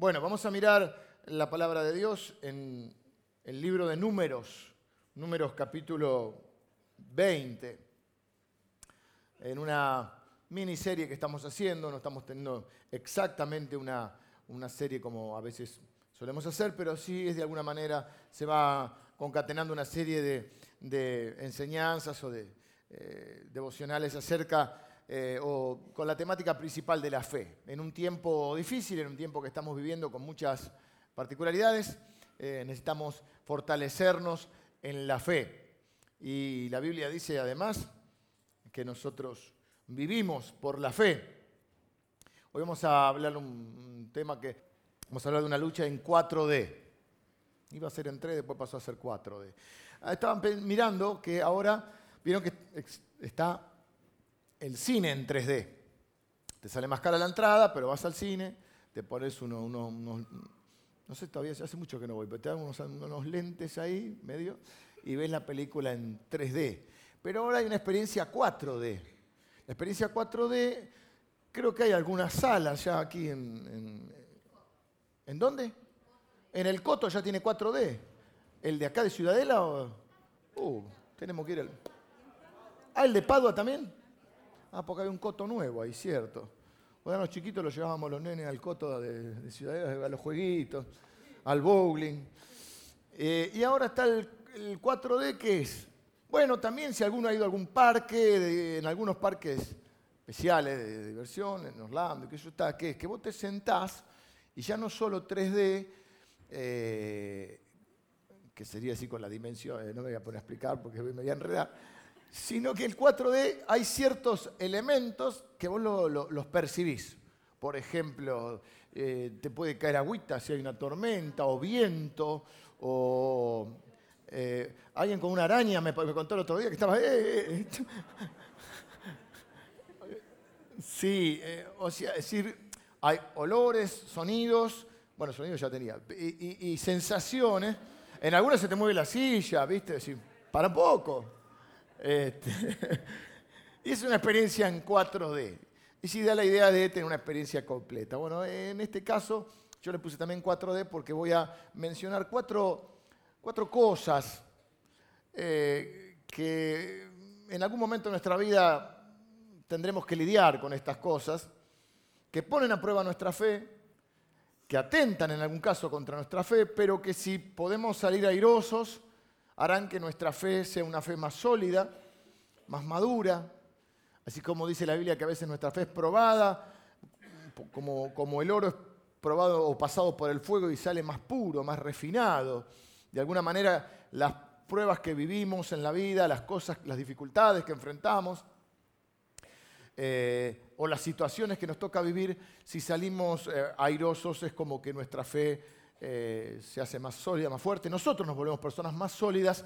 Bueno, vamos a mirar la palabra de Dios en el libro de Números, Números capítulo 20, en una miniserie que estamos haciendo, no estamos teniendo exactamente una, una serie como a veces solemos hacer, pero sí es de alguna manera, se va concatenando una serie de, enseñanzas o de eh, devocionales acerca eh, o con la temática principal de la fe. En un tiempo difícil, en un tiempo que estamos viviendo con muchas particularidades, eh, necesitamos fortalecernos en la fe. Y la Biblia dice además que nosotros vivimos por la fe. Hoy vamos a hablar de un tema que vamos a hablar de una lucha en 4D. Iba a ser en 3, después pasó a ser 4D. Ah, estaban mirando que ahora vieron que está el cine en 3D. Te sale más cara la entrada, pero vas al cine, te pones unos, no sé, todavía hace mucho que no voy, pero te dan unos, unos lentes ahí, medio, y ves la película en 3D. Pero ahora hay una experiencia 4D. La experiencia 4D, creo que hay algunas salas ya aquí en... ¿En, dónde? En el Coto ya tiene 4D. ¿El de acá de Ciudadela? O, uh, tenemos que ir al... Ah, el de Padua también. Ah, porque hay un coto nuevo ahí, cierto. Cuando los chiquitos los llevábamos los nenes al coto de, Ciudadela, a los jueguitos, al bowling. Eh, y ahora está el, 4D, ¿qué es? Bueno, también si alguno ha ido a algún parque, en algunos parques especiales de, diversión, en Orlando, que eso está, ¿qué es? Que vos te sentás y ya no solo 3D, eh, que sería así con la dimensión, eh, no me voy a poner a explicar porque me voy a enredar, sino que el 4D hay ciertos elementos que vos los percibís. Por ejemplo, eh, te puede caer agüita si hay una tormenta, o viento, o eh, alguien con una araña me, contó el otro día que estaba... Eh, sí, o sea, es decir, hay olores, sonidos, bueno, sonidos ya tenía, y, sensaciones. En algunas se te mueve la silla, ¿viste? Decir, para poco. Este, y es una experiencia en 4D. Y si da la idea de tener una experiencia completa. Bueno, en este caso yo le puse también 4D porque voy a mencionar cuatro, cuatro cosas eh, que en algún momento de nuestra vida tendremos que lidiar con estas cosas, que ponen a prueba nuestra fe, que atentan en algún caso contra nuestra fe, pero que si podemos salir airosos, harán que nuestra fe sea una fe más sólida, más madura, así como dice la Biblia que a veces nuestra fe es probada, como, como el oro es probado o pasado por el fuego y sale más puro, más refinado. De alguna manera las pruebas que vivimos en la vida, las cosas, las dificultades que enfrentamos, eh, o las situaciones que nos toca vivir, si salimos eh, airosos es como que nuestra fe eh, se hace más sólida, más fuerte. Nosotros nos volvemos personas más sólidas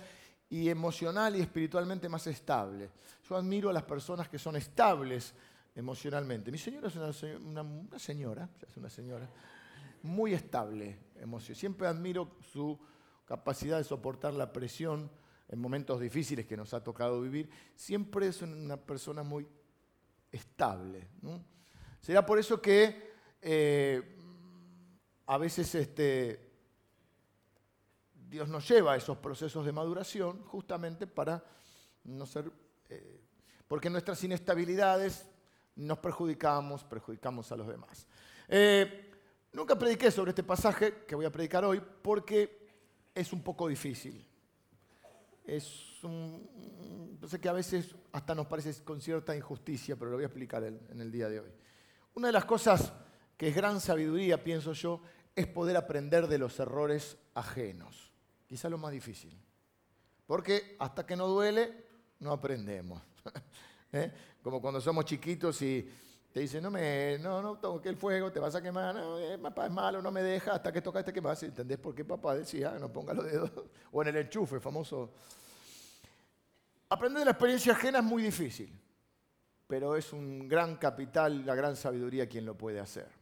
y emocional y espiritualmente más estables. Yo admiro a las personas que son estables emocionalmente. Mi señora es una, señora, es una señora, muy estable emocional. Siempre admiro su capacidad de soportar la presión en momentos difíciles que nos ha tocado vivir. Siempre es una persona muy estable. Será por eso que eh, a veces este, Dios nos lleva a esos procesos de maduración justamente para no ser... Eh, porque nuestras inestabilidades nos perjudicamos, perjudicamos a los demás. Eh, nunca prediqué sobre este pasaje que voy a predicar hoy porque es un poco difícil. Es un, sé que a veces hasta nos parece con cierta injusticia, pero lo voy a explicar en el día de hoy. Una de las cosas que es gran sabiduría, pienso yo, es poder aprender de los errores ajenos. Quizá lo más difícil. Porque hasta que no duele, no aprendemos. ¿Eh? Como cuando somos chiquitos y te dicen, no, me, no, no toque el fuego, te vas a quemar, no, eh, papá es malo, no me deja, hasta que tocaste quemarse. ¿Entendés por qué papá decía, no ponga los dedos? O en el enchufe, famoso. Aprender de la experiencia ajena es muy difícil, pero es un gran capital, la gran sabiduría quien lo puede hacer.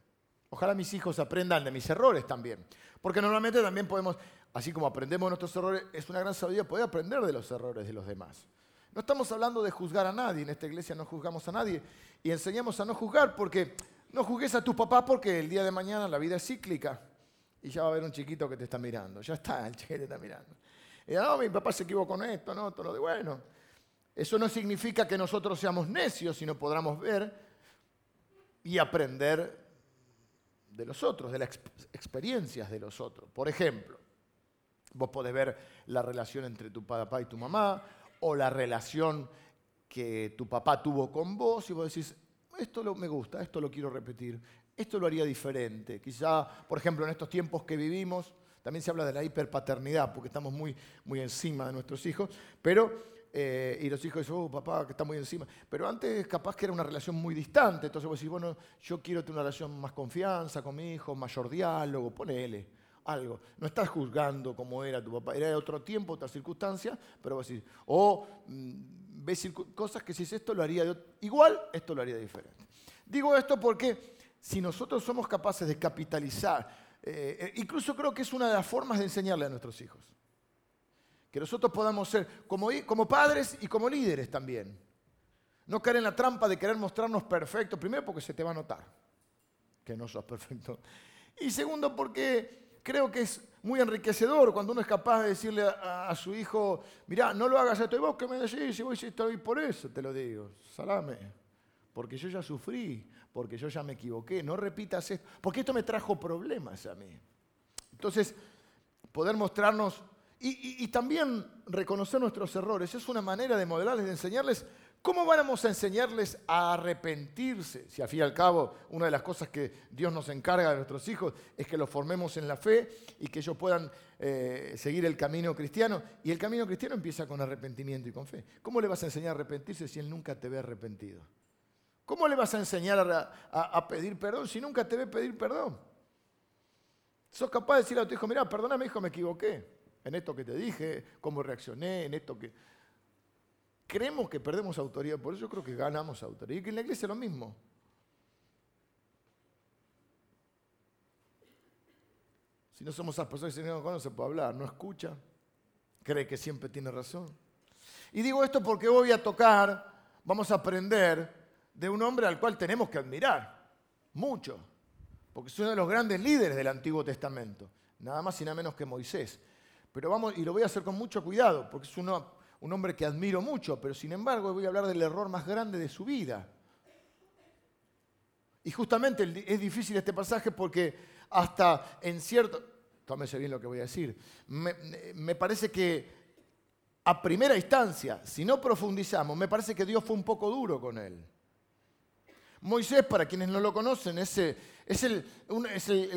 Ojalá mis hijos aprendan de mis errores también. Porque normalmente también podemos, así como aprendemos de nuestros errores, es una gran sabiduría poder aprender de los errores de los demás. No estamos hablando de juzgar a nadie, en esta iglesia no juzgamos a nadie y enseñamos a no juzgar porque no juzgues a tus papás porque el día de mañana la vida es cíclica y ya va a haber un chiquito que te está mirando. Ya está, el chiquito te está mirando. Y no, mi papá se equivocó con esto, no, todo lo de bueno. Eso no significa que nosotros seamos necios, sino podamos ver y aprender de los otros, de las experiencias de los otros. Por ejemplo, vos podés ver la relación entre tu papá y tu mamá, o la relación que tu papá tuvo con vos, y vos decís, esto lo, me gusta, esto lo quiero repetir, esto lo haría diferente. Quizá, por ejemplo, en estos tiempos que vivimos, también se habla de la hiperpaternidad, porque estamos muy, muy encima de nuestros hijos, pero, eh, y los hijos oh, papá, que está muy encima. Pero antes capaz que era una relación muy distante, entonces vos decís, bueno, yo quiero tener una relación más confianza con mi hijo, mayor diálogo, ponele algo. No estás juzgando cómo era tu papá, era de otro tiempo, otra circunstancia, pero vos decís, o mm, ves cosas que si esto lo haría igual, esto lo haría diferente. Digo esto porque si nosotros somos capaces de capitalizar, eh, eh, incluso creo que es una de las formas de enseñarle a nuestros hijos. Que nosotros podamos ser como, como padres y como líderes también. No caer en la trampa de querer mostrarnos perfectos, primero porque se te va a notar que no sos perfecto. Y segundo porque creo que es muy enriquecedor cuando uno es capaz de decirle a, su hijo, mirá, no lo hagas esto, y vos que me decís, si voy estoy por eso, te lo digo, salame, porque yo ya sufrí, porque yo ya me equivoqué, no repitas esto, porque esto me trajo problemas a mí. Entonces, poder mostrarnos y, también reconocer nuestros errores es una manera de modelarles, de enseñarles cómo vamos a enseñarles a arrepentirse. Si al fin y al cabo una de las cosas que Dios nos encarga de nuestros hijos es que los formemos en la fe y que ellos puedan eh, seguir el camino cristiano. Y el camino cristiano empieza con arrepentimiento y con fe. ¿Cómo le vas a enseñar a arrepentirse si él nunca te ve arrepentido? ¿Cómo le vas a enseñar a, pedir perdón si nunca te ve pedir perdón? ¿Sos capaz de decirle a tu hijo, mira, perdóname hijo, me equivoqué en esto que te dije, cómo reaccioné, en esto que... Creemos que perdemos autoridad, por eso creo que ganamos autoridad. Y que en la iglesia es lo mismo. Si no somos esas personas que no conoce, puede hablar, no escucha, cree que siempre tiene razón. Y digo esto porque voy a tocar, vamos a aprender de un hombre al cual tenemos que admirar, mucho, porque es uno de los grandes líderes del Antiguo Testamento, nada más y nada menos que Moisés. Pero vamos, y lo voy a hacer con mucho cuidado, porque es un hombre que admiro mucho, pero sin embargo voy a hablar del error más grande de su vida. Y justamente es difícil este pasaje porque hasta en cierto, tómese bien lo que voy a decir, me parece que a primera instancia, si no profundizamos, me parece que Dios fue un poco duro con él. Moisés, para quienes no lo conocen, es, el,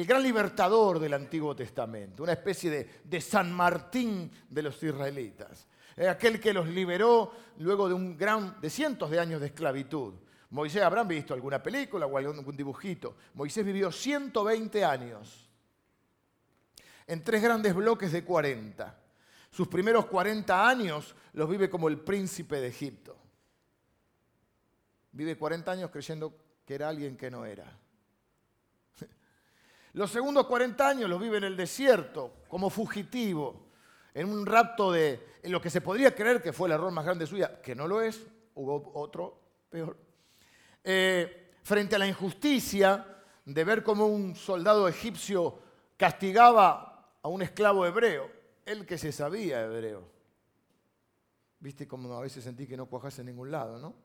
gran libertador del Antiguo Testamento, una especie de, San Martín de los israelitas. Aquel que los liberó luego de, un gran, de cientos de años de esclavitud. Moisés, habrán visto alguna película o algún dibujito. Moisés vivió 120 años en tres grandes bloques de 40. Sus primeros 40 años los vive como el príncipe de Egipto. Vive 40 años creyendo que era alguien que no era. Los segundos 40 años los vive en el desierto, como fugitivo, en un rapto de en lo que se podría creer que fue el error más grande de su vida, que no lo es, hubo otro peor. Eh, frente a la injusticia de ver cómo un soldado egipcio castigaba a un esclavo hebreo, él que se sabía hebreo. Viste como a veces sentí que no cuajase en ningún lado, ¿no?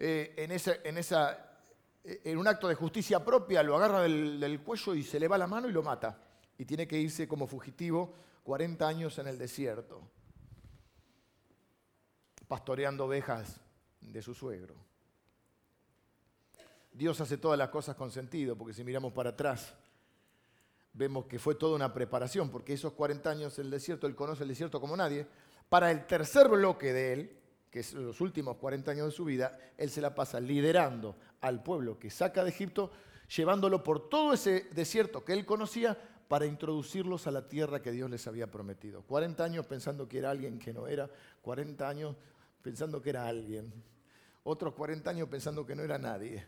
Eh, en, en, un acto de justicia propia, lo agarra del, cuello y se le va la mano y lo mata. Y tiene que irse como fugitivo 40 años en el desierto, pastoreando ovejas de su suegro. Dios hace todas las cosas con sentido, porque si miramos para atrás, vemos que fue toda una preparación, porque esos 40 años en el desierto, Él conoce el desierto como nadie. Para el tercer bloque de Él, que es los últimos 40 años de su vida, él se la pasa liderando al pueblo que saca de Egipto, llevándolo por todo ese desierto que él conocía para introducirlos a la tierra que Dios les había prometido. 40 años pensando que era alguien que no era, 40 años pensando que era alguien, otros 40 años pensando que no era nadie,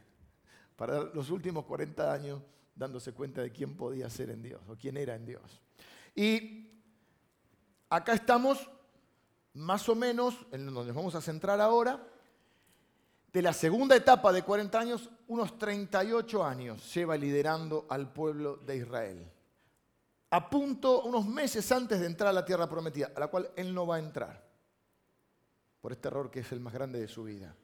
para los últimos 40 años dándose cuenta de quién podía ser en Dios o quién era en Dios. Y acá estamos más o menos, en donde nos vamos a centrar ahora, de la segunda etapa de 40 años, unos 38 años lleva liderando al pueblo de Israel. A punto, unos meses antes de entrar a la tierra prometida, a la cual él no va a entrar, por este error que es el más grande de su vida.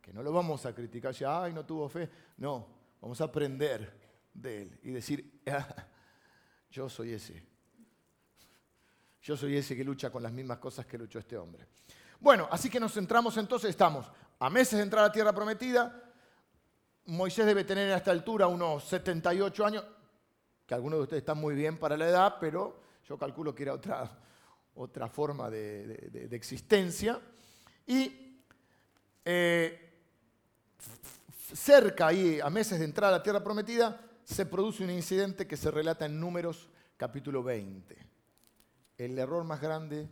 Que no lo vamos a criticar, ya, ay, no tuvo fe. No, vamos a aprender de él y decir, ah, yo soy ese. Yo soy ese que lucha con las mismas cosas que luchó este hombre. Bueno, así que nos centramos entonces, estamos a meses de entrar a tierra prometida. Moisés debe tener a esta altura unos 78 años, que algunos de ustedes están muy bien para la edad, pero yo calculo que era otra, otra forma de, existencia. Y eh, cerca ahí, a meses de entrar a la tierra prometida, se produce un incidente que se relata en Números capítulo 20. El error más grande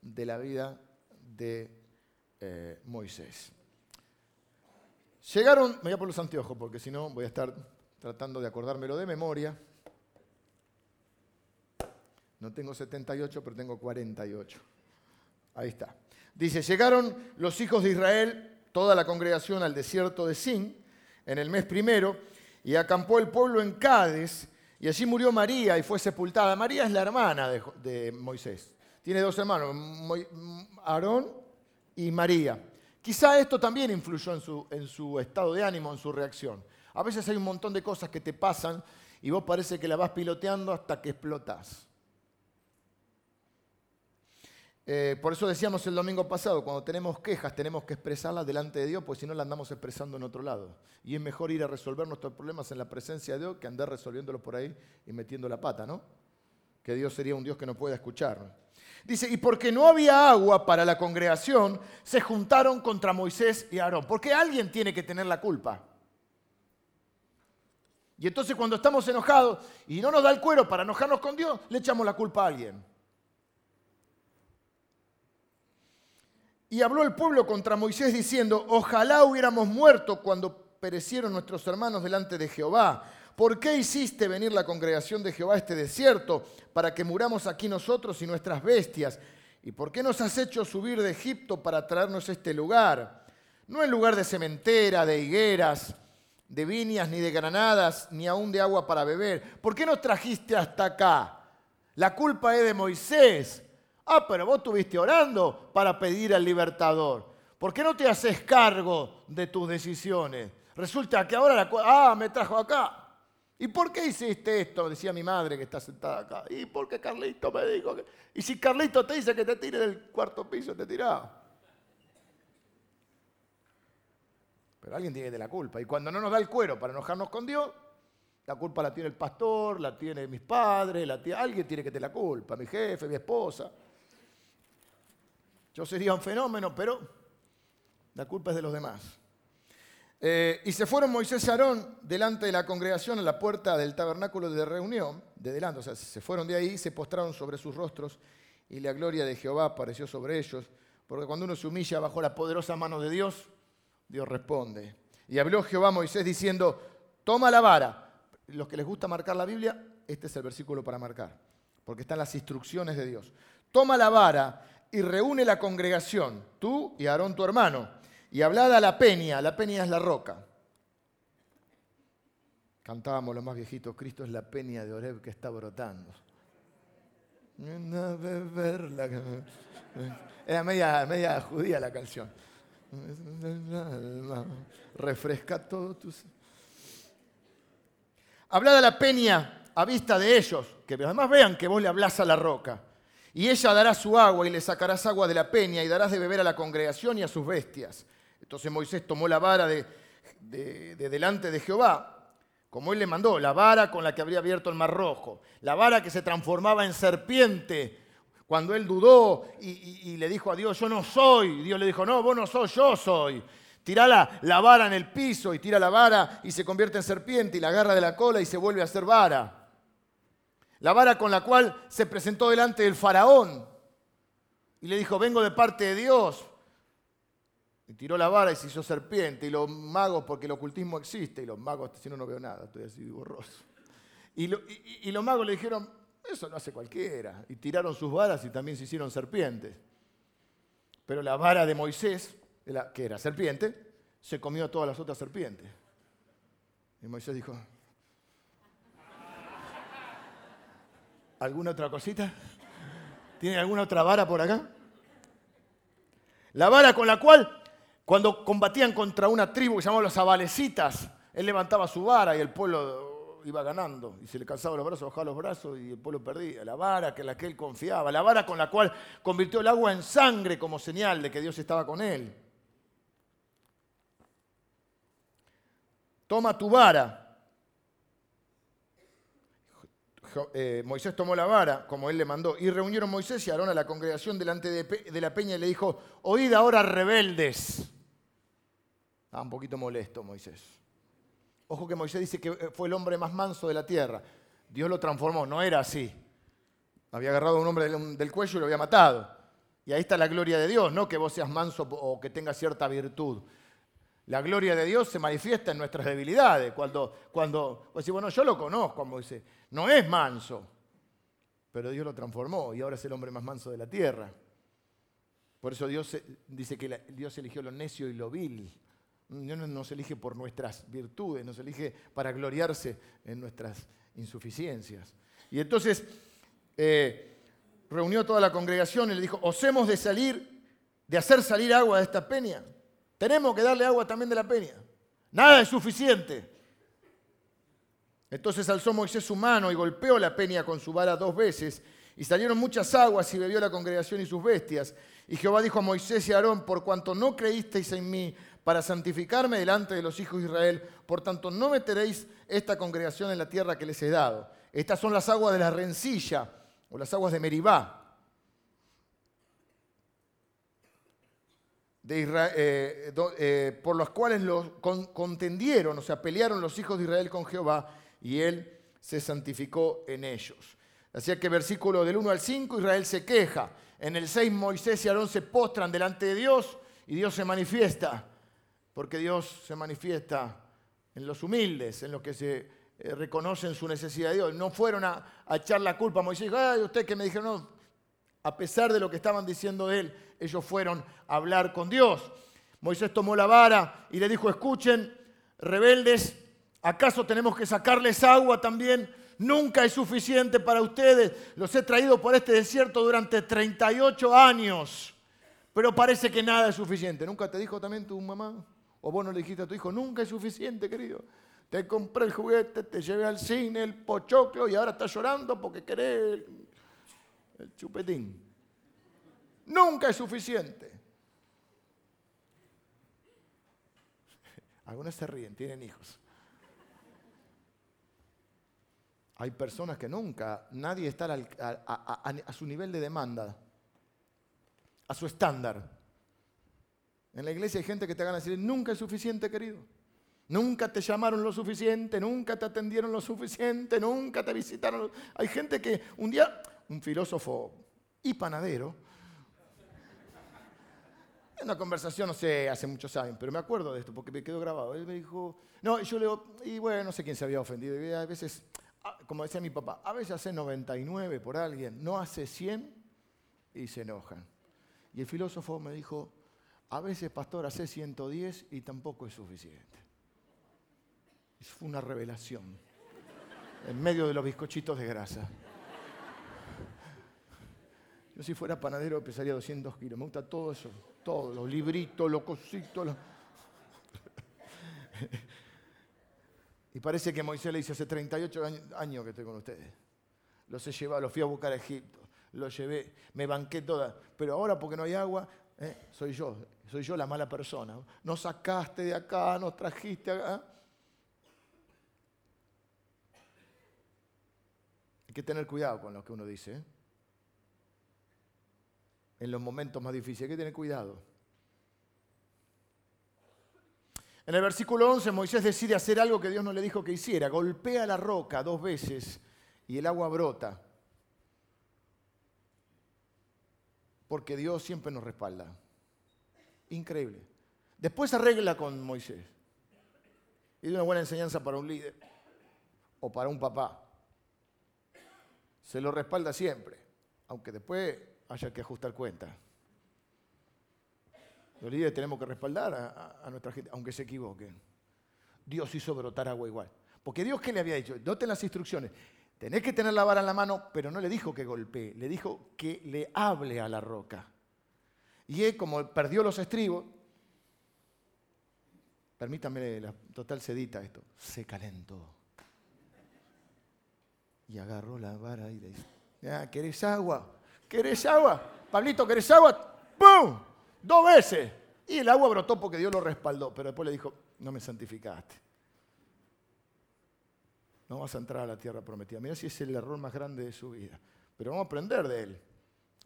de la vida de eh, Moisés. Llegaron, me voy a poner los anteojos porque si no voy a estar tratando de acordármelo de memoria. No tengo 78, pero tengo 48. Ahí está. Dice, llegaron los hijos de Israel, toda la congregación al desierto de Sin, en el mes primero, y acampó el pueblo en Cádiz, y allí murió María y fue sepultada. María es la hermana de, Moisés. Tiene dos hermanos, Aarón y María. Quizá esto también influyó en su, en su estado de ánimo, en su reacción. A veces hay un montón de cosas que te pasan y vos parece que la vas piloteando hasta que explotas. Eh, por eso decíamos el domingo pasado, cuando tenemos quejas tenemos que expresarlas delante de Dios, porque si no la andamos expresando en otro lado. Y es mejor ir a resolver nuestros problemas en la presencia de Dios que andar resolviéndolos por ahí y metiendo la pata, ¿no? Que Dios sería un Dios que no pueda escuchar. Dice, y porque no había agua para la congregación, se juntaron contra Moisés y Aarón. Porque alguien tiene que tener la culpa. Y entonces cuando estamos enojados y no nos da el cuero para enojarnos con Dios, le echamos la culpa a alguien. Y habló el pueblo contra Moisés diciendo, ojalá hubiéramos muerto cuando perecieron nuestros hermanos delante de Jehová ¿por qué hiciste venir la congregación de Jehová a este desierto para que muramos aquí nosotros y nuestras bestias? ¿Y por qué nos has hecho subir de Egipto para traernos este lugar? No en lugar de cementera, de higueras, de viñas, ni de granadas, ni aún de agua para beber. ¿Por qué nos trajiste hasta acá? La culpa es de Moisés. Ah, pero vos estuviste orando para pedir al libertador. ¿Por qué no te haces cargo de tus decisiones? Resulta que ahora la... Ah, me trajo acá. ¿Y por qué hiciste esto? Decía mi madre que está sentada acá. ¿Y por qué Carlito me dijo que.? Y si Carlito te dice que te tire del cuarto piso, te tiraba. Pero alguien tiene de la culpa. Y cuando no nos da el cuero para enojarnos con Dios, la culpa la tiene el pastor, la tiene mis padres, la tiene... alguien tiene que tener la culpa, mi jefe, mi esposa. Yo sería un fenómeno, pero la culpa es de los demás. Eh, y se fueron Moisés y Aarón delante de la congregación a la puerta del tabernáculo de reunión, de delante, o sea, se fueron de ahí, se postraron sobre sus rostros y la gloria de Jehová apareció sobre ellos, porque cuando uno se humilla bajo la poderosa mano de Dios, Dios responde. Y habló Jehová a Moisés diciendo, toma la vara. Los que les gusta marcar la Biblia, este es el versículo para marcar, porque están las instrucciones de Dios. Toma la vara y reúne la congregación, tú y Aarón tu hermano y hablada la peña, la peña es la roca. Cantábamos los más viejitos, Cristo es la peña de Oreb que está brotando. Era media, media judía la canción. Refresca todo tus... Hablada la peña a vista de ellos, que además vean que vos le hablás a la roca. Y ella dará su agua y le sacarás agua de la peña y darás de beber a la congregación y a sus bestias. Entonces Moisés tomó la vara de, delante de Jehová, como él le mandó, la vara con la que habría abierto el mar rojo, la vara que se transformaba en serpiente. Cuando él dudó y, le dijo a Dios, yo no soy, Dios le dijo, no, vos no sos, yo soy. Tira la, la, vara en el piso y tira la vara y se convierte en serpiente y la agarra de la cola y se vuelve a ser vara. La vara con la cual se presentó delante del faraón y le dijo, vengo de parte de Dios. Y tiró la vara y se hizo serpiente. Y los magos, porque el ocultismo existe, y los magos, si no, no veo nada, estoy así borroso. Y, los magos le dijeron, eso lo hace cualquiera. Y tiraron sus varas y también se hicieron serpientes. Pero la vara de Moisés, que era serpiente, se comió a todas las otras serpientes. Y Moisés dijo, ¿alguna otra cosita? ¿Tiene alguna otra vara por acá? La vara con la cual, cuando combatían contra una tribu que se llamaba los abalecitas, él levantaba su vara y el pueblo iba ganando. Y se le cansaba los brazos, bajaba los brazos y el pueblo perdía. La vara que la que él confiaba, la vara con la cual convirtió el agua en sangre como señal de que Dios estaba con él. Toma tu vara Eh, Moisés tomó la vara, como él le mandó, y reunieron Moisés y Aarón a la congregación delante de, la peña y le dijo, oíd ahora rebeldes. Estaba un poquito molesto Moisés. Ojo que Moisés dice que fue el hombre más manso de la tierra. Dios lo transformó, no era así. Había agarrado a un hombre del, cuello y lo había matado. Y ahí está la gloria de Dios, no que vos seas manso o que tengas cierta virtud. La gloria de Dios se manifiesta en nuestras debilidades. Cuando, cuando pues, bueno, yo lo conozco, como dice, no es manso, pero Dios lo transformó y ahora es el hombre más manso de la tierra. Por eso Dios dice que Dios eligió lo necio y lo vil. Dios no nos elige por nuestras virtudes, nos elige para gloriarse en nuestras insuficiencias. Y entonces eh, reunió toda la congregación y le dijo, os hemos de salir, de hacer salir agua de esta peña. Tenemos que darle agua también de la peña. Nada es suficiente. Entonces alzó Moisés su mano y golpeó la peña con su vara dos veces, y salieron muchas aguas y bebió la congregación y sus bestias. Y Jehová dijo a Moisés y a Aarón, por cuanto no creísteis en mí para santificarme delante de los hijos de Israel, por tanto no meteréis esta congregación en la tierra que les he dado. Estas son las aguas de la rencilla, o las aguas de Meribá. Eh, eh, por las cuales contendieron, o sea, pelearon los hijos de Israel con Jehová, y él se santificó en ellos. Así que versículo del 1 al 5, Israel se queja. En el 6 Moisés y Aarón se postran delante de Dios y Dios se manifiesta, porque Dios se manifiesta en los humildes, en los que se eh, reconocen su necesidad de Dios. No fueron a, echar la culpa a Moisés, ay, usted que me dijeron, no, a pesar de lo que estaban diciendo él, ellos fueron a hablar con Dios. Moisés tomó la vara y le dijo, escuchen, rebeldes, ¿Acaso tenemos que sacarles agua también? Nunca es suficiente para ustedes. Los he traído por este desierto durante 38 años. Pero parece que nada es suficiente. ¿Nunca te dijo también tu mamá? ¿O vos no le dijiste a tu hijo? Nunca es suficiente, querido. Te compré el juguete, te llevé al cine, el pochoclo y ahora estás llorando porque querés el chupetín. Nunca es suficiente. Algunos se ríen, tienen hijos. Hay personas que nunca, nadie está a, su nivel de demanda, a su estándar. En la iglesia hay gente que te van a decir, nunca es suficiente, querido. Nunca te llamaron lo suficiente, nunca te atendieron lo suficiente, nunca te visitaron. Hay gente que un día, un filósofo y panadero, en una conversación, no sé, hace muchos años, pero me acuerdo de esto porque me quedó grabado. Él me dijo, no, y yo le digo, y bueno, no sé quién se había ofendido. Y a veces como decía mi papá, a veces hace 99 por alguien, no hace 100 y se enojan. Y el filósofo me dijo, a veces, pastor, hace 110 y tampoco es suficiente. Fue una revelación en medio de los bizcochitos de grasa. Yo si fuera panadero pesaría 200 kilos. Me gusta todo eso, todo, los libritos, los cositos. Los... Y parece que Moisés le dice, hace 38 años que estoy con ustedes. Los he llevado, los fui a buscar a Egipto, los llevé, me banqué toda. Pero ahora porque no hay agua, eh, soy yo, soy yo la mala persona. Nos sacaste de acá, nos trajiste acá. Hay que tener cuidado con lo que uno dice. ¿eh? En los momentos más difíciles, hay que tener cuidado. En el versículo 11 Moisés decide hacer algo que Dios no le dijo que hiciera. Golpea la roca dos veces y el agua brota. Porque Dios siempre nos respalda. Increíble. Después arregla con Moisés. Y es una buena enseñanza para un líder o para un papá. Se lo respalda siempre, aunque después haya que ajustar cuentas. Los tenemos que respaldar a, nuestra gente, aunque se equivoquen. Dios hizo brotar agua igual. Porque Dios, ¿qué le había dicho? Doten las instrucciones. Tenés que tener la vara en la mano, pero no le dijo que golpee, le dijo que le hable a la roca. Y él, como perdió los estribos, permítame la total sedita esto, se calentó. Y agarró la vara y le dice, ah, ¿querés agua? ¿Querés agua? Pablito, ¿querés agua? ¡Pum! Dos veces. Y el agua brotó porque Dios lo respaldó, pero después le dijo, no me santificaste. No vas a entrar a la tierra prometida. Mira si es el error más grande de su vida. Pero vamos a aprender de él.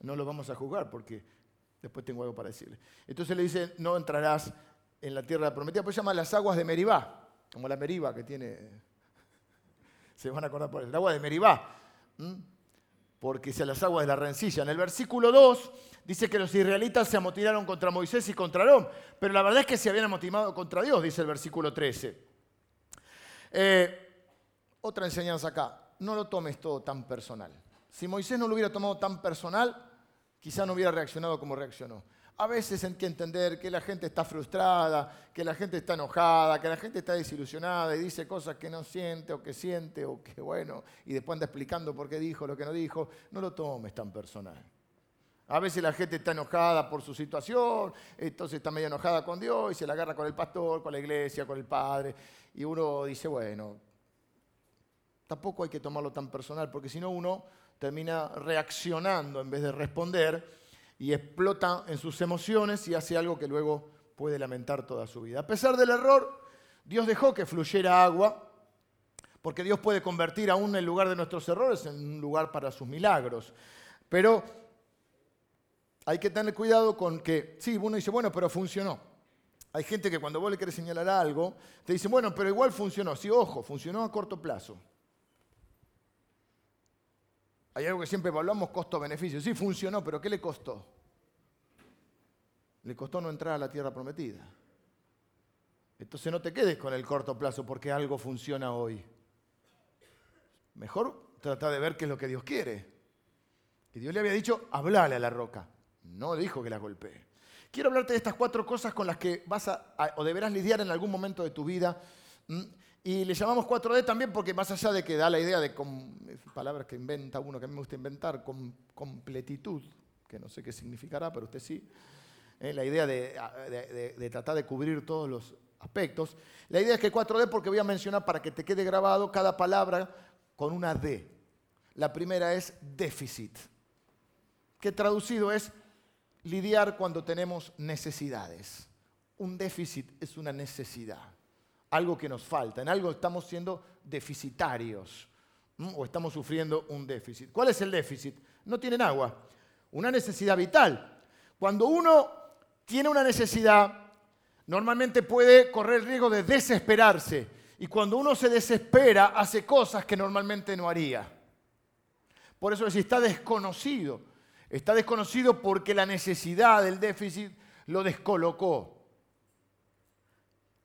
No lo vamos a juzgar porque después tengo algo para decirle. Entonces le dice, no entrarás en la tierra prometida. Pues se llama las aguas de Meribá, como la Meribá que tiene... Se van a acordar por el agua de Meribá. Porque se las aguas de la rencilla. En el versículo 2 dice que los israelitas se amotinaron contra Moisés y contra Aarón. Pero la verdad es que se habían amotinado contra Dios, dice el versículo 13. Eh, otra enseñanza acá, no lo tomes todo tan personal. Si Moisés no lo hubiera tomado tan personal, quizá no hubiera reaccionado como reaccionó. A veces hay que entender que la gente está frustrada, que la gente está enojada, que la gente está desilusionada y dice cosas que no siente o que siente o que bueno, y después anda explicando por qué dijo lo que no dijo. No lo tomes tan personal. A veces la gente está enojada por su situación, entonces está medio enojada con Dios y se la agarra con el pastor, con la iglesia, con el padre. Y uno dice, bueno, tampoco hay que tomarlo tan personal, porque si no uno termina reaccionando en vez de responder y explota en sus emociones y hace algo que luego puede lamentar toda su vida. A pesar del error, Dios dejó que fluyera agua, porque Dios puede convertir aún el lugar de nuestros errores en un lugar para sus milagros. Pero hay que tener cuidado con que, sí, uno dice, bueno, pero funcionó. Hay gente que cuando vos le querés señalar algo, te dice, bueno, pero igual funcionó. Sí, ojo, funcionó a corto plazo. Hay algo que siempre hablamos, costo-beneficio. Sí, funcionó, pero ¿qué le costó? Le costó no entrar a la tierra prometida. Entonces no te quedes con el corto plazo porque algo funciona hoy. Mejor trata de ver qué es lo que Dios quiere. Y Dios le había dicho, hablale a la roca. No dijo que la golpee. Quiero hablarte de estas cuatro cosas con las que vas a, o deberás lidiar en algún momento de tu vida. Y le llamamos 4D también porque más allá de que da la idea de, palabras que inventa uno que a mí me gusta inventar, con, completitud, que no sé qué significará, pero usted sí, eh, la idea de, de, tratar de cubrir todos los aspectos. La idea es que 4D porque voy a mencionar para que te quede grabado cada palabra con una D. La primera es déficit, que traducido es lidiar cuando tenemos necesidades. Un déficit es una necesidad algo que nos falta, en algo estamos siendo deficitarios o estamos sufriendo un déficit. ¿Cuál es el déficit? No tienen agua. Una necesidad vital. Cuando uno tiene una necesidad, normalmente puede correr el riesgo de desesperarse. Y cuando uno se desespera, hace cosas que normalmente no haría. Por eso si está desconocido. Está desconocido porque la necesidad del déficit lo descolocó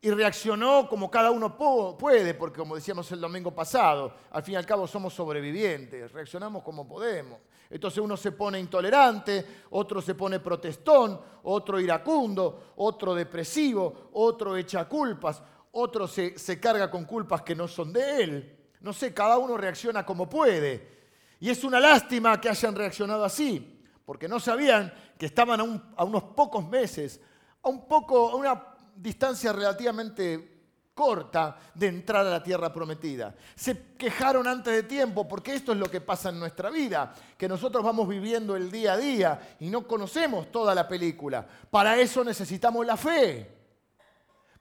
y reaccionó como cada uno puede, porque como decíamos el domingo pasado, al fin y al cabo somos sobrevivientes, reaccionamos como podemos. Entonces uno se pone intolerante, otro se pone protestón, otro iracundo, otro depresivo, otro echa culpas, otro se, se carga con culpas que no son de él. No sé, cada uno reacciona como puede. Y es una lástima que hayan reaccionado así, porque no sabían que estaban a, unos pocos meses, a un poco, a una distancia relativamente corta de entrar a la tierra prometida. Se quejaron antes de tiempo porque esto es lo que pasa en nuestra vida, que nosotros vamos viviendo el día a día y no conocemos toda la película. Para eso necesitamos la fe.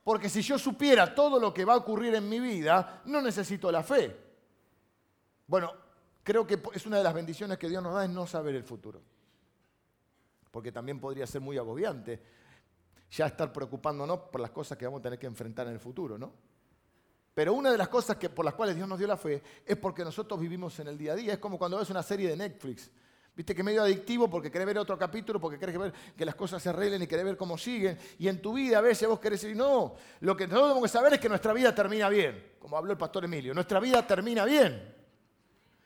Porque si yo supiera todo lo que va a ocurrir en mi vida, no necesito la fe. Bueno, creo que es una de las bendiciones que Dios nos da es no saber el futuro. Porque también podría ser muy agobiante ya estar preocupándonos por las cosas que vamos a tener que enfrentar en el futuro, ¿no? Pero una de las cosas que, por las cuales Dios nos dio la fe es porque nosotros vivimos en el día a día. Es como cuando ves una serie de Netflix. Viste que es medio adictivo porque querés ver otro capítulo, porque querés ver que las cosas se arreglen y querés ver cómo siguen. Y en tu vida a veces vos querés decir, no, lo que nosotros tenemos que saber es que nuestra vida termina bien, como habló el pastor Emilio. Nuestra vida termina bien.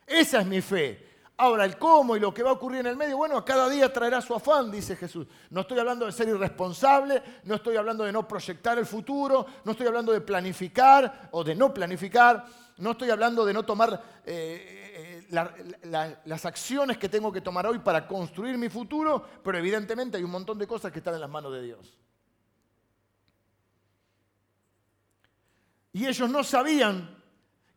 Esa es mi fe. Ahora, el cómo y lo que va a ocurrir en el medio, bueno, cada día traerá su afán, dice Jesús. No estoy hablando de ser irresponsable, no estoy hablando de no proyectar el futuro, no estoy hablando de planificar o de no planificar, no estoy hablando de no tomar eh, eh, las acciones que tengo que tomar hoy para construir mi futuro, pero evidentemente hay un montón de cosas que están en las manos de Dios. Y ellos no sabían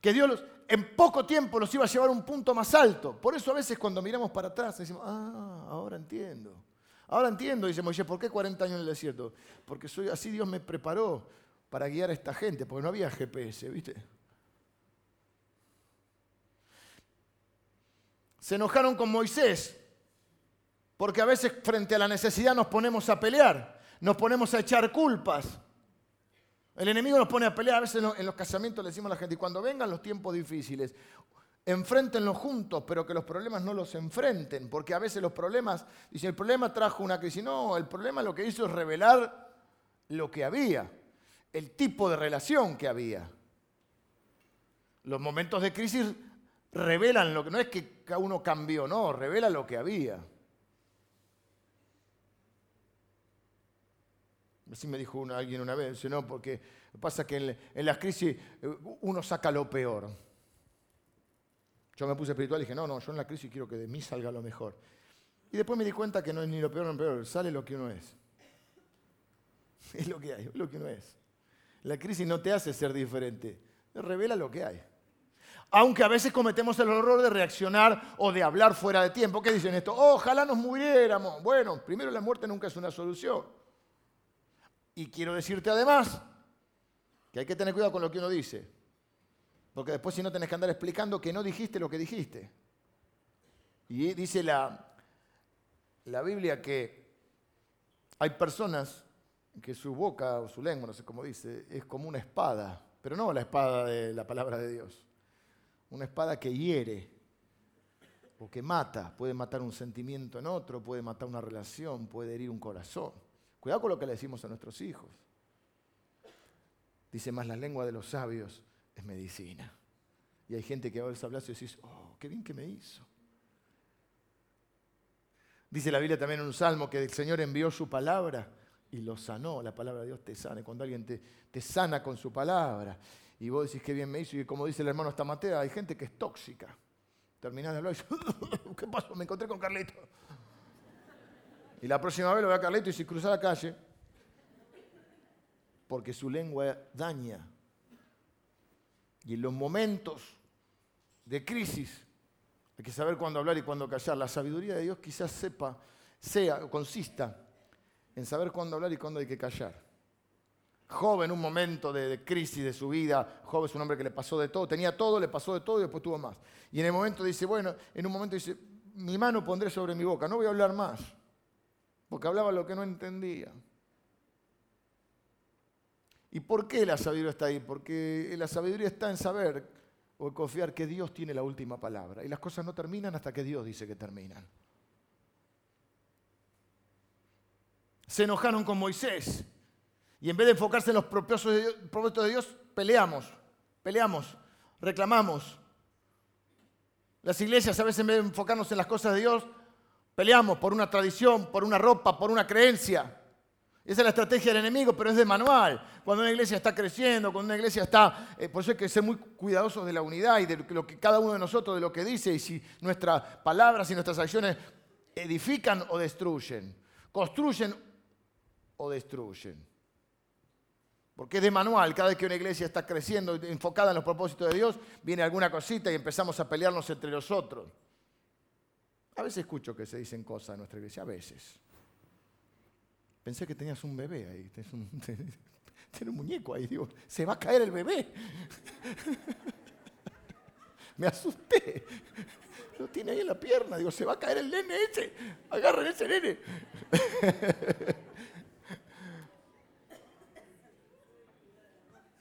que Dios en poco tiempo los iba a llevar a un punto más alto. Por eso a veces cuando miramos para atrás decimos, ah, ahora entiendo. Ahora entiendo, dice Moisés, ¿por qué 40 años en el desierto? Porque soy, así Dios me preparó para guiar a esta gente, porque no había GPS, ¿viste? Se enojaron con Moisés, porque a veces frente a la necesidad nos ponemos a pelear, nos ponemos a echar culpas. El enemigo nos pone a pelear, a veces en los casamientos le decimos a la gente, y cuando vengan los tiempos difíciles, enfréntenlos juntos, pero que los problemas no los enfrenten, porque a veces los problemas, dice, el problema trajo una crisis, no, el problema lo que hizo es revelar lo que había, el tipo de relación que había. Los momentos de crisis revelan lo que, no es que uno cambió, no, revela lo que había. Así me dijo alguien una vez, no, porque pasa que en, en, las crisis eh, uno saca lo peor. Yo me puse espiritual y dije, no, no, yo en la crisis quiero que de mí salga lo mejor. Y después me di cuenta que no es ni lo peor ni lo peor, sale lo que uno es. Es lo que hay, es lo que uno es. La crisis no te hace ser diferente, revela lo que hay. Aunque a veces cometemos el error de reaccionar o de hablar fuera de tiempo. ¿Qué dicen esto? ojalá nos muriéramos. Bueno, primero la muerte nunca es una solución. Y quiero decirte además que hay que tener cuidado con lo que uno dice. Porque después si no tenés que andar explicando que no dijiste lo que dijiste. Y dice la, la Biblia que hay personas que su boca o su lengua, no sé cómo dice, es como una espada, pero no la espada de la palabra de Dios. Una espada que hiere o que mata. Puede matar un sentimiento en otro, puede matar una relación, puede herir un corazón. Cuidado con lo que le decimos a nuestros hijos. Dice más, la lengua de los sabios es medicina. Y hay gente que a veces hablas y decís, oh, qué bien que me hizo. Dice la Biblia también en un salmo que el Señor envió su palabra y lo sanó. La palabra de Dios te sana. Cuando alguien te, te sana con su palabra y vos decís qué bien me hizo, y como dice el hermano Estamatea, hay gente que es tóxica. Terminás de hablar y dices, ¿qué pasó? Me encontré con Carlito. Y la próxima vez lo ve a Carleto y si cruza la calle, porque su lengua daña. Y en los momentos de crisis hay que saber cuándo hablar y cuándo callar. La sabiduría de Dios quizás sepa, sea, consista en saber cuándo hablar y cuándo hay que callar. Job en un momento de, de, crisis de su vida, Job es un hombre que le pasó de todo, tenía todo, le pasó de todo y después tuvo más. Y en el momento dice, bueno, en un momento dice, mi mano pondré sobre mi boca, no voy a hablar más porque hablaba lo que no entendía. ¿Y por qué la sabiduría está ahí? Porque la sabiduría está en saber o en confiar que Dios tiene la última palabra. Y las cosas no terminan hasta que Dios dice que terminan. Se enojaron con Moisés. Y en vez de enfocarse en los propósitos de Dios, peleamos, peleamos, reclamamos. Las iglesias a veces en vez de enfocarnos en las cosas de Dios, Peleamos por una tradición, por una ropa, por una creencia. Esa es la estrategia del enemigo, pero es de manual. Cuando una iglesia está creciendo, cuando una iglesia está... Eh, por eso hay que ser muy cuidadosos de la unidad y de lo que cada uno de nosotros, de lo que dice, y si nuestras palabras y nuestras acciones edifican o destruyen, construyen o destruyen. Porque es de manual, cada vez que una iglesia está creciendo, enfocada en los propósitos de Dios, viene alguna cosita y empezamos a pelearnos entre nosotros. A veces escucho que se dicen cosas en nuestra iglesia, a veces. Pensé que tenías un bebé ahí, tienes un, un muñeco ahí, digo, se va a caer el bebé. Me asusté. Lo tiene ahí en la pierna, digo, se va a caer el nene ese. Agarren ese nene.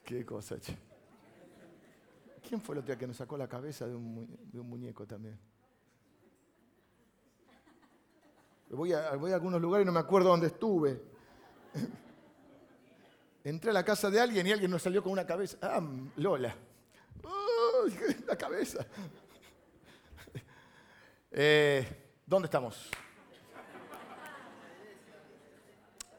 Qué cosa, che. ¿Quién fue el otro que nos sacó la cabeza de un muñeco también? Voy a, algunos lugares y no me acuerdo dónde estuve. Entré a la casa de alguien y alguien nos salió con una cabeza. Ah, Lola. la cabeza. Eh, ¿Dónde estamos?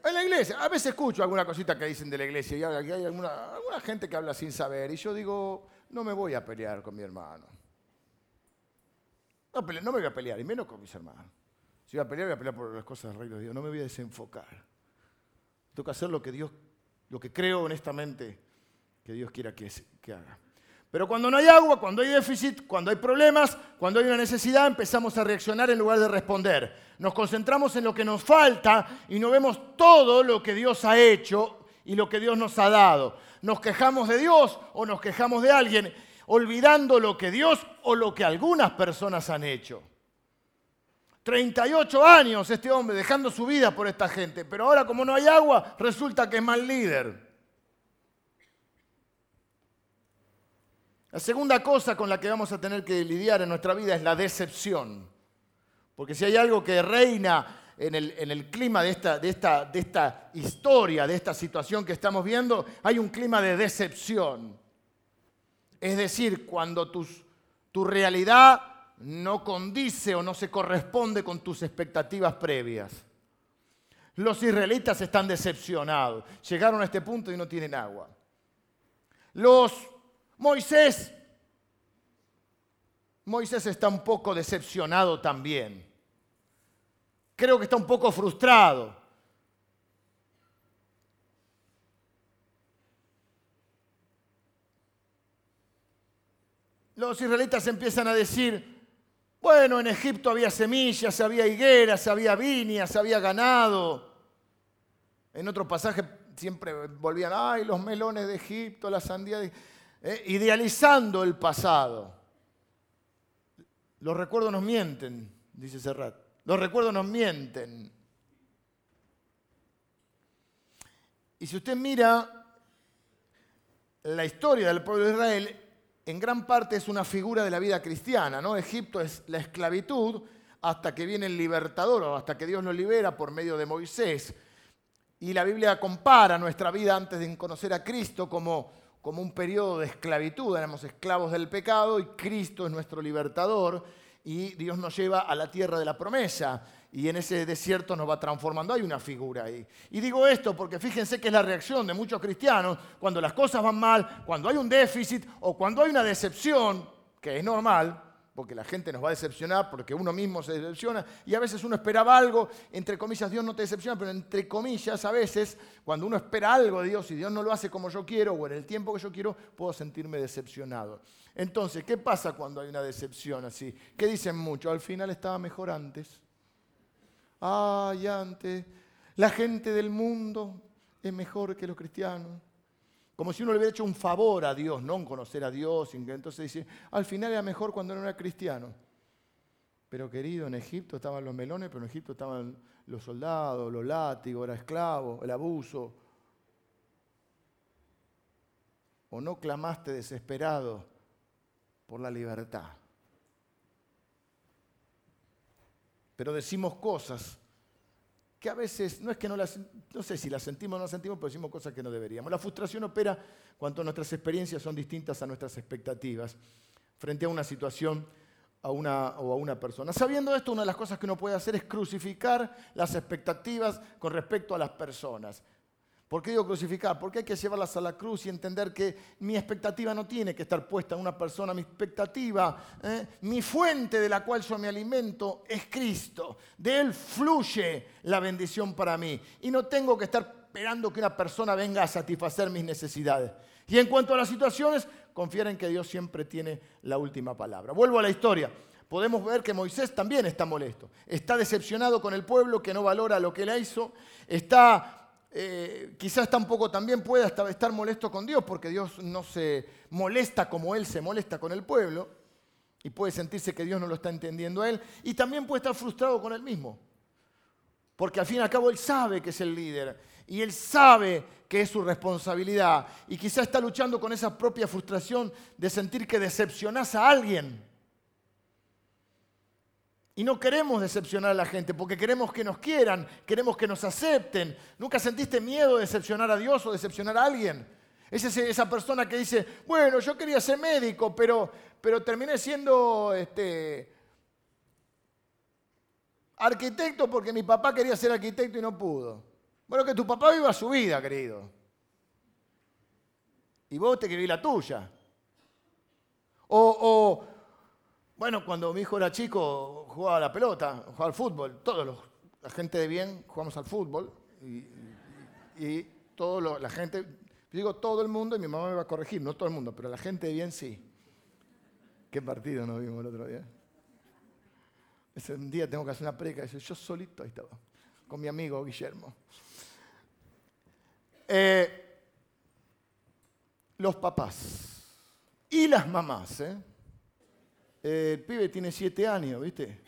En la iglesia. A veces escucho alguna cosita que dicen de la iglesia y hay alguna, alguna gente que habla sin saber. Y yo digo, no me voy a pelear con mi hermano. No, no me voy a pelear, y menos con mis hermanos. Si voy a pelear, voy a pelear por las cosas del reino de Dios. No me voy a desenfocar. Tengo que hacer lo que Dios, lo que creo honestamente que Dios quiera que, que haga. Pero cuando no hay agua, cuando hay déficit, cuando hay problemas, cuando hay una necesidad, empezamos a reaccionar en lugar de responder. Nos concentramos en lo que nos falta y no vemos todo lo que Dios ha hecho y lo que Dios nos ha dado. Nos quejamos de Dios o nos quejamos de alguien, olvidando lo que Dios o lo que algunas personas han hecho. 38 años este hombre dejando su vida por esta gente, pero ahora como no hay agua, resulta que es mal líder. La segunda cosa con la que vamos a tener que lidiar en nuestra vida es la decepción. Porque si hay algo que reina en el, clima de esta, de, esta, de esta historia, de esta situación que estamos viendo, hay un clima de decepción. Es decir, cuando tu realidad no condice o no se corresponde con tus expectativas previas. Los israelitas están decepcionados. Llegaron a este punto y no tienen agua. Los Moisés, Moisés está un poco decepcionado también. Creo que está un poco frustrado. Los israelitas empiezan a decir, bueno, en Egipto había semillas, había higueras, había viñas, había ganado. En otro pasaje siempre volvían, ay, los melones de Egipto, la sandía de... Eh, idealizando el pasado. Los recuerdos nos mienten, dice Serrat. Los recuerdos nos mienten. Y si usted mira la historia del pueblo de Israel, en gran parte es una figura de la vida cristiana. ¿no? Egipto es la esclavitud hasta que viene el libertador o hasta que Dios nos libera por medio de Moisés. Y la Biblia compara nuestra vida antes de conocer a Cristo como como un periodo de esclavitud, éramos esclavos del pecado y Cristo es nuestro libertador y Dios nos lleva a la tierra de la promesa y en ese desierto nos va transformando. Hay una figura ahí. Y digo esto porque fíjense que es la reacción de muchos cristianos cuando las cosas van mal, cuando hay un déficit o cuando hay una decepción, que es normal, porque la gente nos va a decepcionar, porque uno mismo se decepciona, y a veces uno esperaba algo, entre comillas, Dios no te decepciona, pero entre comillas, a veces, cuando uno espera algo de Dios y Dios no lo hace como yo quiero o en el tiempo que yo quiero, puedo sentirme decepcionado. Entonces, ¿qué pasa cuando hay una decepción así? ¿Qué dicen mucho? Al final estaba mejor antes. Ay, antes. La gente del mundo es mejor que los cristianos. Como si uno le hubiera hecho un favor a Dios, no en conocer a Dios. Entonces dice, al final era mejor cuando no era cristiano. Pero querido, en Egipto estaban los melones, pero en Egipto estaban los soldados, los látigos, era esclavo, el abuso. ¿O no clamaste desesperado por la libertad? Pero decimos cosas que a veces no es que no las, no sé si las sentimos o no las sentimos, pero decimos cosas que no deberíamos. La frustración opera cuando nuestras experiencias son distintas a nuestras expectativas frente a una situación a una, o a una persona. Sabiendo esto, una de las cosas que uno puede hacer es crucificar las expectativas con respecto a las personas. ¿Por qué digo crucificar? Porque hay que llevarlas a la cruz y entender que mi expectativa no tiene que estar puesta en una persona. Mi expectativa, ¿eh? mi fuente de la cual yo me alimento es Cristo. De Él fluye la bendición para mí. Y no tengo que estar esperando que una persona venga a satisfacer mis necesidades. Y en cuanto a las situaciones, confiar en que Dios siempre tiene la última palabra. Vuelvo a la historia podemos ver que Moisés también está molesto. Está decepcionado con el pueblo que no valora lo que le hizo. Está eh, quizás tampoco también pueda estar molesto con Dios, porque Dios no se molesta como Él se molesta con el pueblo, y puede sentirse que Dios no lo está entendiendo a Él, y también puede estar frustrado con Él mismo, porque al fin y al cabo Él sabe que es el líder, y Él sabe que es su responsabilidad, y quizás está luchando con esa propia frustración de sentir que decepcionás a alguien y no queremos decepcionar a la gente porque queremos que nos quieran, queremos que nos acepten. ¿Nunca sentiste miedo de decepcionar a Dios o decepcionar a alguien? Es esa persona que dice, bueno, yo quería ser médico, pero, pero terminé siendo este, Arquitecto porque mi papá quería ser arquitecto y no pudo. Bueno, que tu papá viva su vida, querido. Y vos te que la tuya. O, bueno, cuando mi hijo era chico, jugaba a la pelota, jugaba al fútbol. Todos los, la gente de bien jugamos al fútbol. Y, y, todo la gente, digo todo el mundo y mi mamá me va a corregir, no todo el mundo, pero la gente de bien sí. ¿Qué partido nos vimos el otro día? Ese día tengo que hacer una predica, yo solito ahí estaba, con mi amigo Guillermo. Eh, los papás y las mamás. ¿eh? El pibe tiene siete años, ¿viste?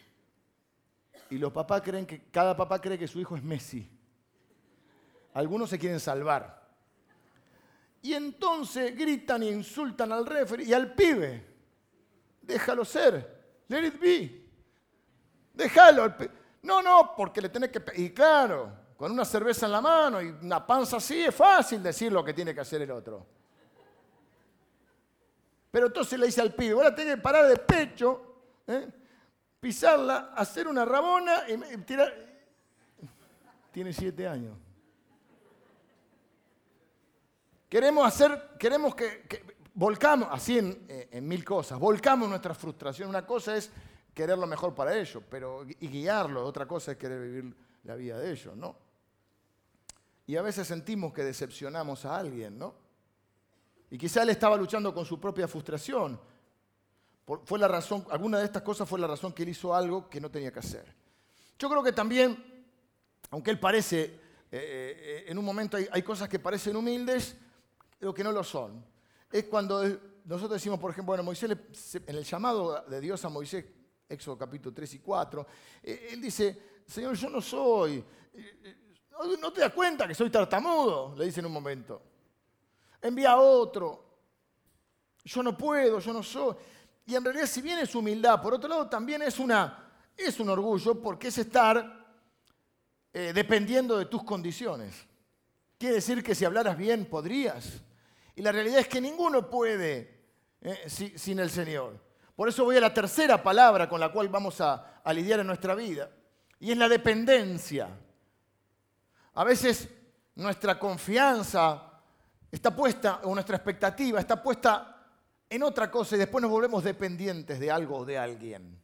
Y los papás creen que, cada papá cree que su hijo es Messi. Algunos se quieren salvar. Y entonces gritan e insultan al referee y al pibe. Déjalo ser. Let it be. Déjalo. No, no, porque le tenés que... Y claro, con una cerveza en la mano y una panza así es fácil decir lo que tiene que hacer el otro. Pero entonces le dice al pibe, ahora tenés que parar de pecho, ¿eh? pisarla, hacer una rabona y tirar... Tiene siete años. Queremos hacer, queremos que, volcamos, así en, eh, en, mil cosas, volcamos nuestra frustración. Una cosa es querer lo mejor para ellos, pero y guiarlo, otra cosa es querer vivir la vida de ellos, ¿no? Y a veces sentimos que decepcionamos a alguien, ¿no? Y quizá él estaba luchando con su propia frustración. Fue alguna de estas cosas fue la razón que él hizo algo que no tenía que hacer. Yo creo que también, aunque él parece, eh, eh, en un momento hay, cosas que parecen humildes, lo que no lo son. Es cuando nosotros decimos, por ejemplo, bueno, Moisés, en el llamado de Dios a Moisés, Éxodo capítulo 3 y 4, eh, él dice, Señor, yo no soy, ¿No te das cuenta que soy tartamudo? Le dice en un momento. Envía a otro. Yo no puedo, yo no soy. Y en realidad, si bien es humildad, por otro lado, también es, una, es un orgullo porque es estar eh, dependiendo de tus condiciones. Quiere decir que si hablaras bien, podrías. Y la realidad es que ninguno puede eh, sin el Señor. Por eso voy a la tercera palabra con la cual vamos a, a lidiar en nuestra vida. Y es la dependencia. A veces nuestra confianza está puesta, o nuestra expectativa está puesta en otra cosa y después nos volvemos dependientes de algo o de alguien.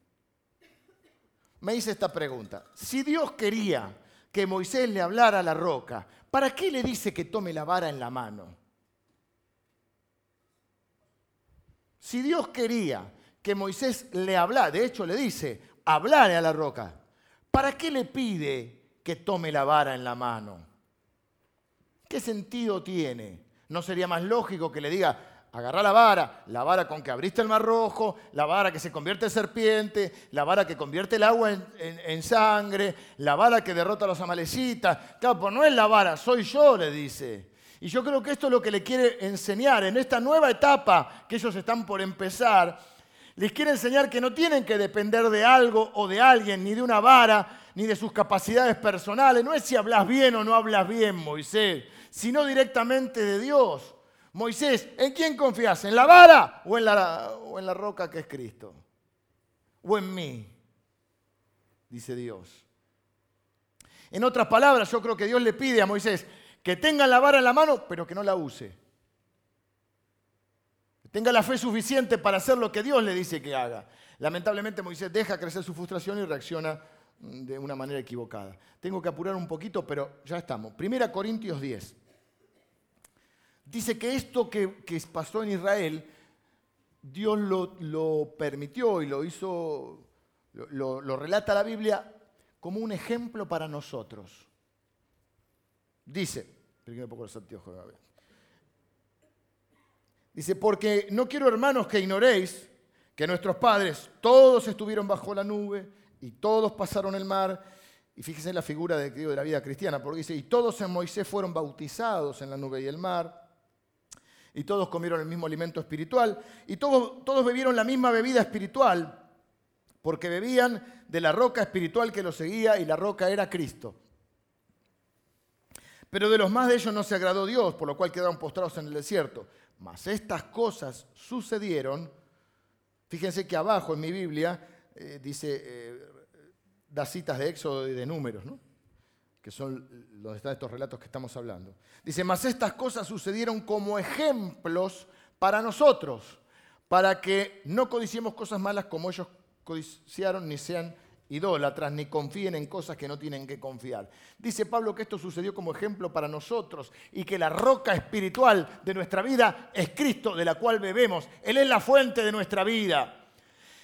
Me hice esta pregunta. Si Dios quería que Moisés le hablara a la roca, ¿para qué le dice que tome la vara en la mano? Si Dios quería que Moisés le hablara, de hecho le dice, hablare a la roca, ¿para qué le pide que tome la vara en la mano. ¿Qué sentido tiene? ¿No sería más lógico que le diga, agarra la vara, la vara con que abriste el mar rojo, la vara que se convierte en serpiente, la vara que convierte el agua en, sangre, la vara que derrota a los amalecitas? Claro, pues no es la vara, soy yo, le dice. Y yo creo que esto es lo que le quiere enseñar en esta nueva etapa que ellos están por empezar. Les quiere enseñar que no tienen que depender de algo o de alguien, ni de una vara, ni de sus capacidades personales. No es si hablas bien o no hablas bien, Moisés, sino directamente de Dios. Moisés, ¿en quién confías? ¿En la vara o en la, roca que es Cristo? ¿O en mí? Dice Dios. En otras palabras, yo creo que Dios le pide a Moisés que tenga la vara en la mano, pero que no la use. Tenga la fe suficiente para hacer lo que Dios le dice que haga. Lamentablemente Moisés deja crecer su frustración y reacciona de una manera equivocada. Tengo que apurar un poquito, pero ya estamos. Primera Corintios 10. Dice que esto que, pasó en Israel, Dios lo, permitió y lo hizo, lo, relata la Biblia como un ejemplo para nosotros. Dice, poco los Dice, porque no quiero hermanos que ignoréis que nuestros padres todos estuvieron bajo la nube y todos pasaron el mar. Y fíjense en la figura de, de la vida cristiana, porque dice, y todos en Moisés fueron bautizados en la nube y el mar, y todos comieron el mismo alimento espiritual, y todos, todos bebieron la misma bebida espiritual, porque bebían de la roca espiritual que los seguía, y la roca era Cristo. Pero de los más de ellos no se agradó Dios, por lo cual quedaron postrados en el desierto. Mas estas cosas sucedieron, fíjense que abajo en mi Biblia eh, dice, eh, da citas de Éxodo y de números, ¿no? Que son donde están estos relatos que estamos hablando. Dice, mas estas cosas sucedieron como ejemplos para nosotros, para que no codiciemos cosas malas como ellos codiciaron, ni sean idólatras, ni confíen en cosas que no tienen que confiar. Dice Pablo que esto sucedió como ejemplo para nosotros y que la roca espiritual de nuestra vida es Cristo, de la cual bebemos. Él es la fuente de nuestra vida.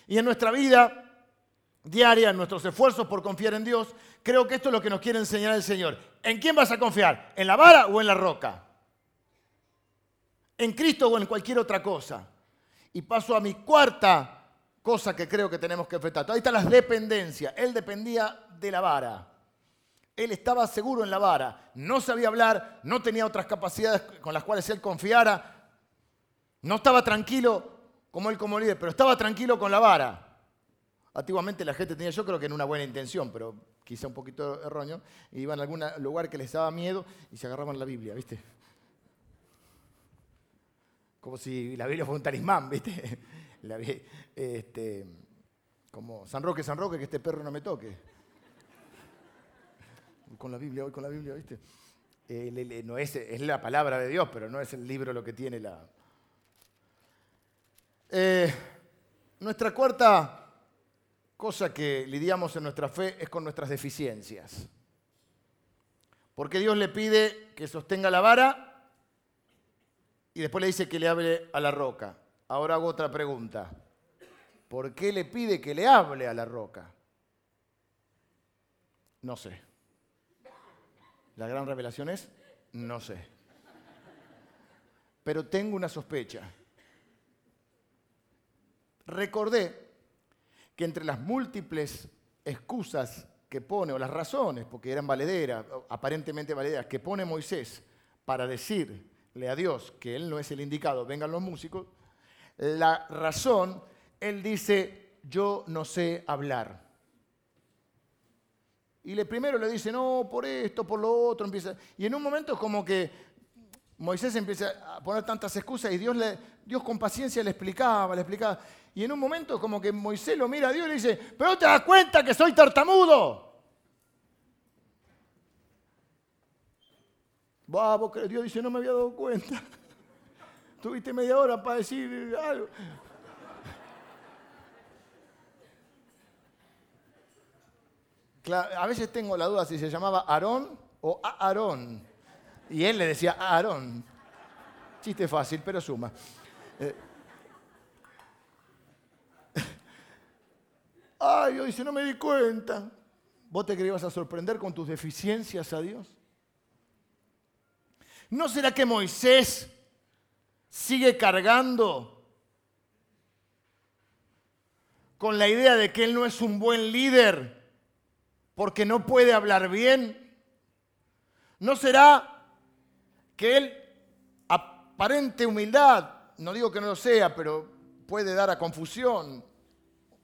Y en nuestra vida diaria, en nuestros esfuerzos por confiar en Dios, creo que esto es lo que nos quiere enseñar el Señor. ¿En quién vas a confiar? ¿En la vara o en la roca? ¿En Cristo o en cualquier otra cosa? Y paso a mi cuarta cosa que creo que tenemos que enfrentar. Ahí están las dependencias. Él dependía de la vara. Él estaba seguro en la vara. No sabía hablar, no tenía otras capacidades con las cuales él confiara. No estaba tranquilo como él como líder, pero estaba tranquilo con la vara. Antiguamente la gente tenía, yo creo que en una buena intención, pero quizá un poquito erróneo, iban a algún lugar que les daba miedo y se agarraban la Biblia, ¿viste? Como si la Biblia fuera un talismán, ¿viste? este, como San Roque, San Roque, que este perro no me toque. Con la Biblia, hoy con la Biblia, ¿viste? No es, es, la palabra de Dios, pero no es el libro lo que tiene la... Eh, nuestra cuarta cosa que lidiamos en nuestra fe es con nuestras deficiencias. Porque Dios le pide que sostenga la vara y después le dice que le hable a la roca. Ahora hago otra pregunta. ¿Por qué le pide que le hable a la roca? No sé. La gran revelación es, no sé. Pero tengo una sospecha. Recordé que entre las múltiples excusas que pone, o las razones, porque eran valederas, aparentemente valederas, que pone Moisés para decirle a Dios que él no es el indicado, vengan los músicos, la razón, él dice, yo no sé hablar. Y le primero le dice, no, por esto, por lo otro, empieza. Y en un momento es como que Moisés empieza a poner tantas excusas y Dios, le, Dios con paciencia le explicaba, le explicaba. Y en un momento como que Moisés lo mira a Dios y le dice, pero te das cuenta que soy tartamudo. Dios dice, no me había dado cuenta. Tuviste media hora para decir algo. a veces tengo la duda si se llamaba Aarón o Aarón. Y él le decía Aarón. Chiste fácil, pero suma. Eh, Ay, Dios dice, no me di cuenta. ¿Vos te creías a sorprender con tus deficiencias a Dios? ¿No será que Moisés sigue cargando con la idea de que él no es un buen líder porque no puede hablar bien? ¿No será que él, aparente humildad, no digo que no lo sea, pero puede dar a confusión,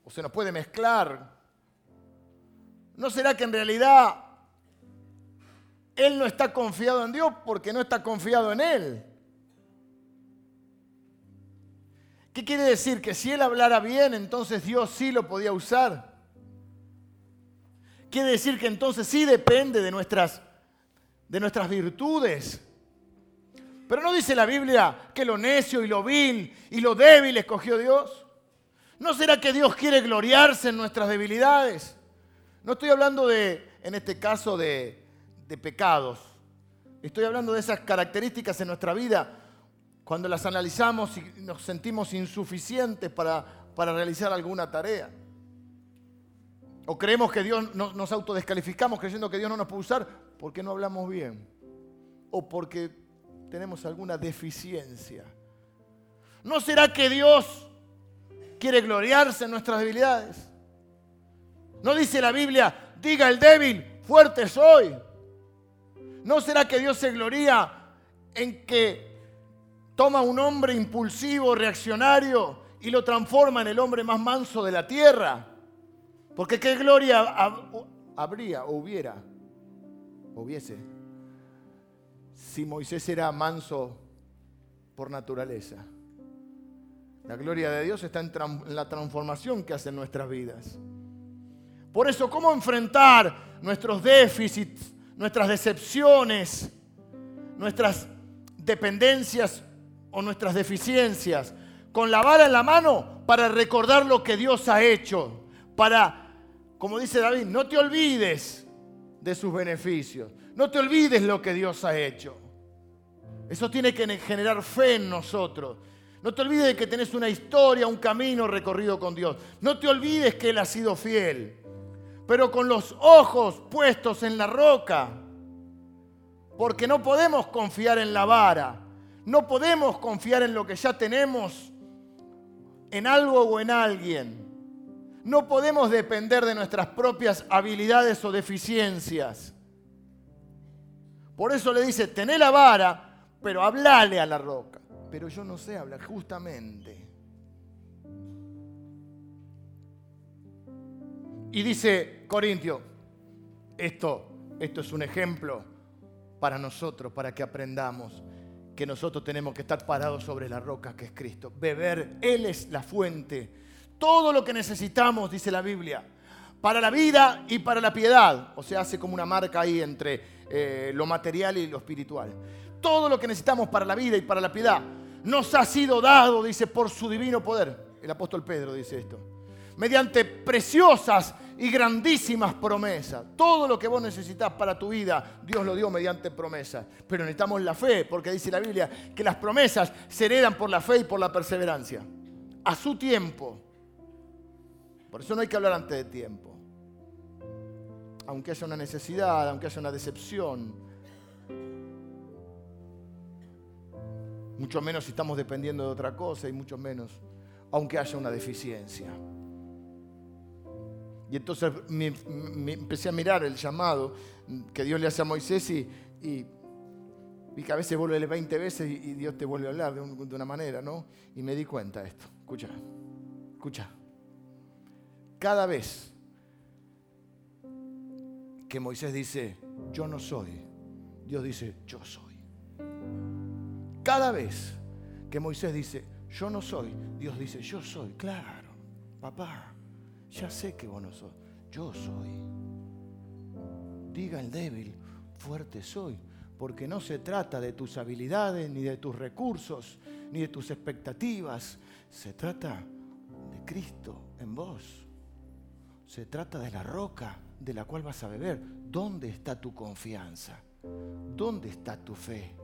o se nos puede mezclar. ¿No será que en realidad Él no está confiado en Dios porque no está confiado en Él? ¿Qué quiere decir? Que si Él hablara bien, entonces Dios sí lo podía usar. Quiere decir que entonces sí depende de nuestras, de nuestras virtudes. Pero no dice la Biblia que lo necio y lo vil y lo débil escogió Dios. ¿No será que Dios quiere gloriarse en nuestras debilidades? No estoy hablando de, en este caso, de, pecados. Estoy hablando de esas características en nuestra vida cuando las analizamos y nos sentimos insuficientes para, para realizar alguna tarea. O creemos que Dios nos autodescalificamos creyendo que Dios no nos puede usar porque no hablamos bien. O porque tenemos alguna deficiencia. ¿No será que Dios quiere gloriarse en nuestras debilidades. No dice la Biblia, diga el débil, fuerte soy. ¿No será que Dios se gloria en que toma un hombre impulsivo, reaccionario, y lo transforma en el hombre más manso de la tierra? Porque qué gloria habría o hubiera, hubiese, si Moisés era manso por naturaleza. La gloria de Dios está en, la transformación que hace en nuestras vidas. Por eso, ¿cómo enfrentar nuestros déficits, nuestras decepciones, nuestras dependencias o nuestras deficiencias? Con la vara en la mano para recordar lo que Dios ha hecho, para, como dice David, no te olvides de sus beneficios, no te olvides lo que Dios ha hecho. Eso tiene que generar fe en nosotros. No te olvides de que tenés una historia, un camino recorrido con Dios. No te olvides que Él ha sido fiel pero con los ojos puestos en la roca. Porque no podemos confiar en la vara, no podemos confiar en lo que ya tenemos, en algo o en alguien. No podemos depender de nuestras propias habilidades o deficiencias. Por eso le dice, tené la vara, pero hablale a la roca. Pero yo no sé hablar, justamente. Y dice Corintio, esto, esto es un ejemplo para nosotros, para que aprendamos que nosotros tenemos que estar parados sobre la roca que es Cristo. Beber, Él es la fuente. Todo lo que necesitamos, dice la Biblia, para la vida y para la piedad. O sea, hace como una marca ahí entre eh, lo material y lo espiritual. Todo lo que necesitamos para la vida y para la piedad nos ha sido dado, dice, por su divino poder. El apóstol Pedro dice esto. Mediante preciosas y grandísimas promesas. Todo lo que vos necesitas para tu vida, Dios lo dio mediante promesas. Pero necesitamos la fe, porque dice la Biblia que las promesas se heredan por la fe y por la perseverancia. A su tiempo. Por eso no hay que hablar antes de tiempo. Aunque haya una necesidad, aunque haya una decepción. Mucho menos si estamos dependiendo de otra cosa y mucho menos aunque haya una deficiencia. Y entonces me, empecé a mirar el llamado que Dios le hace a Moisés y, y, que a veces vuelve 20 veces y, Dios te vuelve a hablar de, una manera, ¿no? Y me di cuenta de esto. Escucha, escucha. Cada vez que Moisés dice, yo no soy, Dios dice, yo soy. Cada vez que Moisés dice, yo no soy, Dios dice, yo soy. Claro, papá. Ya sé que vos no sos, yo soy. Diga el débil, fuerte soy, porque no se trata de tus habilidades, ni de tus recursos, ni de tus expectativas. Se trata de Cristo en vos. Se trata de la roca de la cual vas a beber. ¿Dónde está tu confianza? ¿Dónde está tu fe?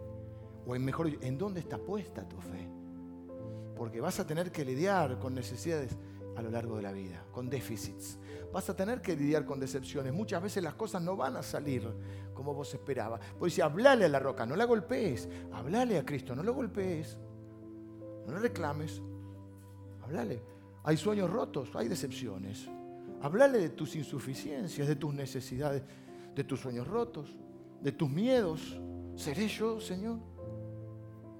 O en mejor, ¿en dónde está puesta tu fe? Porque vas a tener que lidiar con necesidades a lo largo de la vida, con déficits. Vas a tener que lidiar con decepciones. Muchas veces las cosas no van a salir como vos esperabas. Pues dice, hablale a la roca, no la golpees. Hablale a Cristo, no lo golpees. No le reclames. Hablale. Hay sueños rotos, hay decepciones. Hablale de tus insuficiencias, de tus necesidades, de tus sueños rotos, de tus miedos. ¿Seré yo, Señor?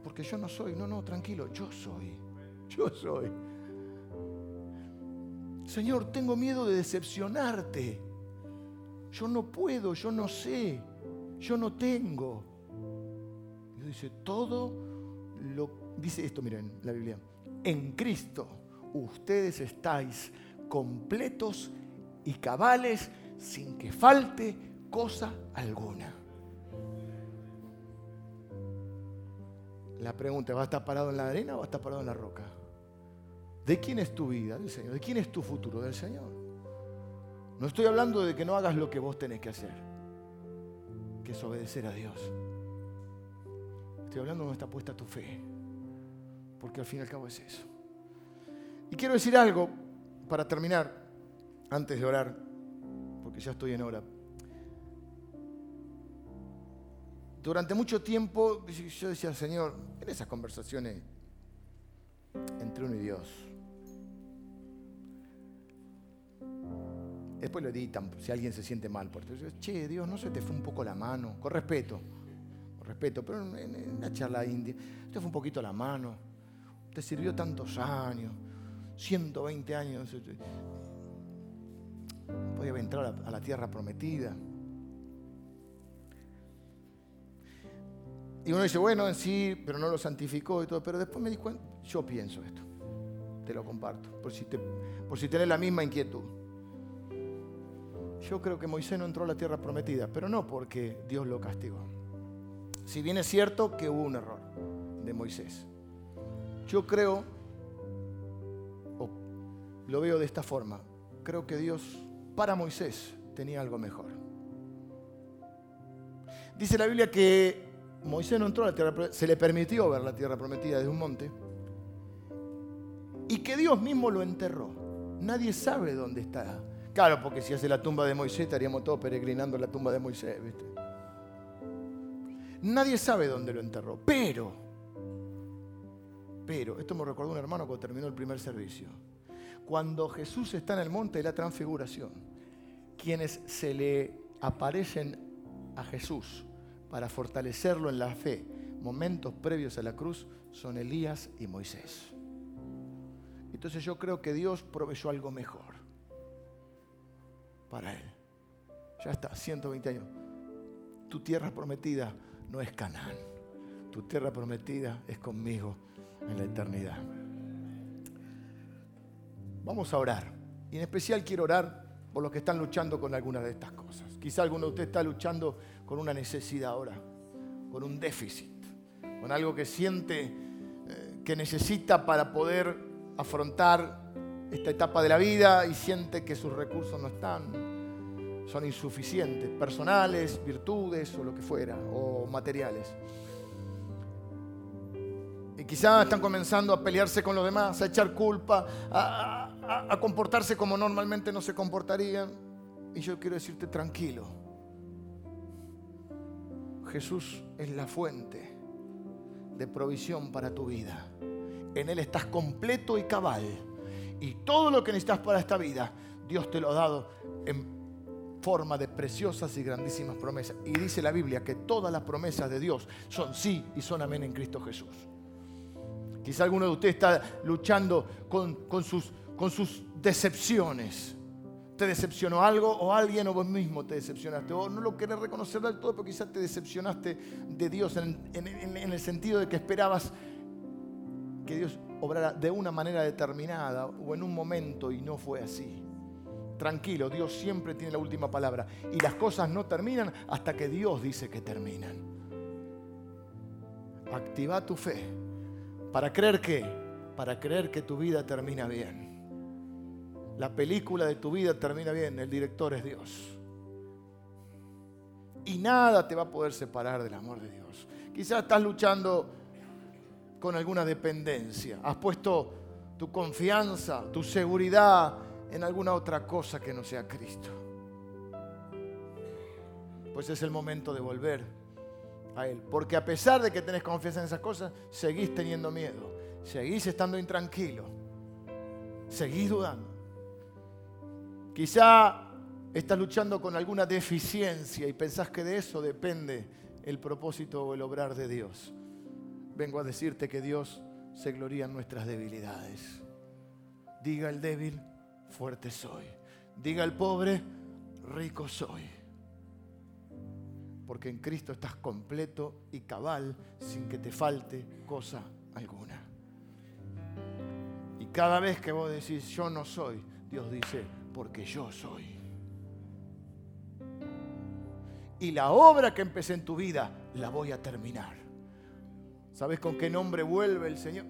Porque yo no soy. No, no, tranquilo, yo soy. Yo soy. Señor, tengo miedo de decepcionarte. Yo no puedo, yo no sé, yo no tengo. Dios dice, todo lo... Dice esto, miren, la Biblia. En Cristo ustedes estáis completos y cabales sin que falte cosa alguna. La pregunta, ¿va a estar parado en la arena o va a estar parado en la roca? ¿De quién es tu vida? Del Señor. ¿De quién es tu futuro? Del Señor. No estoy hablando de que no hagas lo que vos tenés que hacer, que es obedecer a Dios. Estoy hablando de donde está puesta tu fe, porque al fin y al cabo es eso. Y quiero decir algo para terminar, antes de orar, porque ya estoy en hora. Durante mucho tiempo yo decía, Señor, en esas conversaciones entre uno y Dios, Después lo editan si alguien se siente mal por eso. Che, Dios, no se te fue un poco la mano. Con respeto. Con respeto. Pero en, la charla india, te fue un poquito la mano. Te sirvió tantos años. 120 años. Podía entrar a la tierra prometida. Y uno dice, bueno, en sí, pero no lo santificó y todo. Pero después me di cuenta, yo pienso esto. Te lo comparto. Por si, te, por si tenés la misma inquietud. yo creo que Moisés no entró a la tierra prometida, pero no porque Dios lo castigó. Si bien es cierto que hubo un error de Moisés. Yo creo, o lo veo de esta forma, creo que Dios para Moisés tenía algo mejor. Dice la Biblia que Moisés no entró a la tierra se le permitió ver la tierra prometida desde un monte y que Dios mismo lo enterró. Nadie sabe dónde está. Claro, porque si hace la tumba de Moisés estaríamos todos peregrinando la tumba de Moisés, ¿viste? Nadie sabe dónde lo enterró, pero, pero, esto me recordó un hermano cuando terminó el primer servicio. Cuando Jesús está en el monte de la transfiguración, quienes se le aparecen a Jesús para fortalecerlo en la fe, momentos previos a la cruz, son Elías y Moisés. Entonces yo creo que Dios proveyó algo mejor para él. Ya está, 120 años. Tu tierra prometida no es Canaán. Tu tierra prometida es conmigo en la eternidad. Vamos a orar. Y en especial quiero orar por los que están luchando con algunas de estas cosas. Quizá alguno de ustedes está luchando con una necesidad ahora, con un déficit, con algo que siente eh, que necesita para poder afrontar esta etapa de la vida y siente que sus recursos no están, son insuficientes, personales, virtudes o lo que fuera, o materiales. Y quizás están comenzando a pelearse con los demás, a echar culpa, a, a comportarse como normalmente no se comportarían. Y yo quiero decirte tranquilo, Jesús es la fuente de provisión para tu vida. En Él estás completo y cabal. Y todo lo que necesitas para esta vida, Dios te lo ha dado en forma de preciosas y grandísimas promesas. Y dice la Biblia que todas las promesas de Dios son sí y son amén en Cristo Jesús. Quizá alguno de ustedes está luchando con, sus, con sus decepciones. Te decepcionó algo o alguien o vos mismo te decepcionaste. O no lo querés reconocer del todo, pero quizás te decepcionaste de Dios en, en el sentido de que esperabas que Dios obrara de una manera determinada o en un momento y no fue así. Tranquilo, Dios siempre tiene la última palabra y las cosas no terminan hasta que Dios dice que terminan. Activa tu fe. ¿Para creer qué? Para creer que tu vida termina bien. La película de tu vida termina bien, el director es Dios. Y nada te va a poder separar del amor de Dios. Quizás estás luchando con alguna dependencia. Has puesto tu confianza, tu seguridad en alguna otra cosa que no sea Cristo. Pues es el momento de volver a Él. Porque a pesar de que tenés confianza en esas cosas, seguís teniendo miedo, seguís estando intranquilo, seguís dudando. Quizá estás luchando con alguna deficiencia y pensás que de eso depende el propósito o el obrar de Dios vengo a decirte que Dios se gloria en nuestras debilidades. Diga el débil, fuerte soy. Diga el pobre, rico soy. Porque en Cristo estás completo y cabal sin que te falte cosa alguna. Y cada vez que vos decís yo no soy, Dios dice, porque yo soy. Y la obra que empecé en tu vida la voy a terminar. ¿Sabes con qué nombre vuelve el Señor?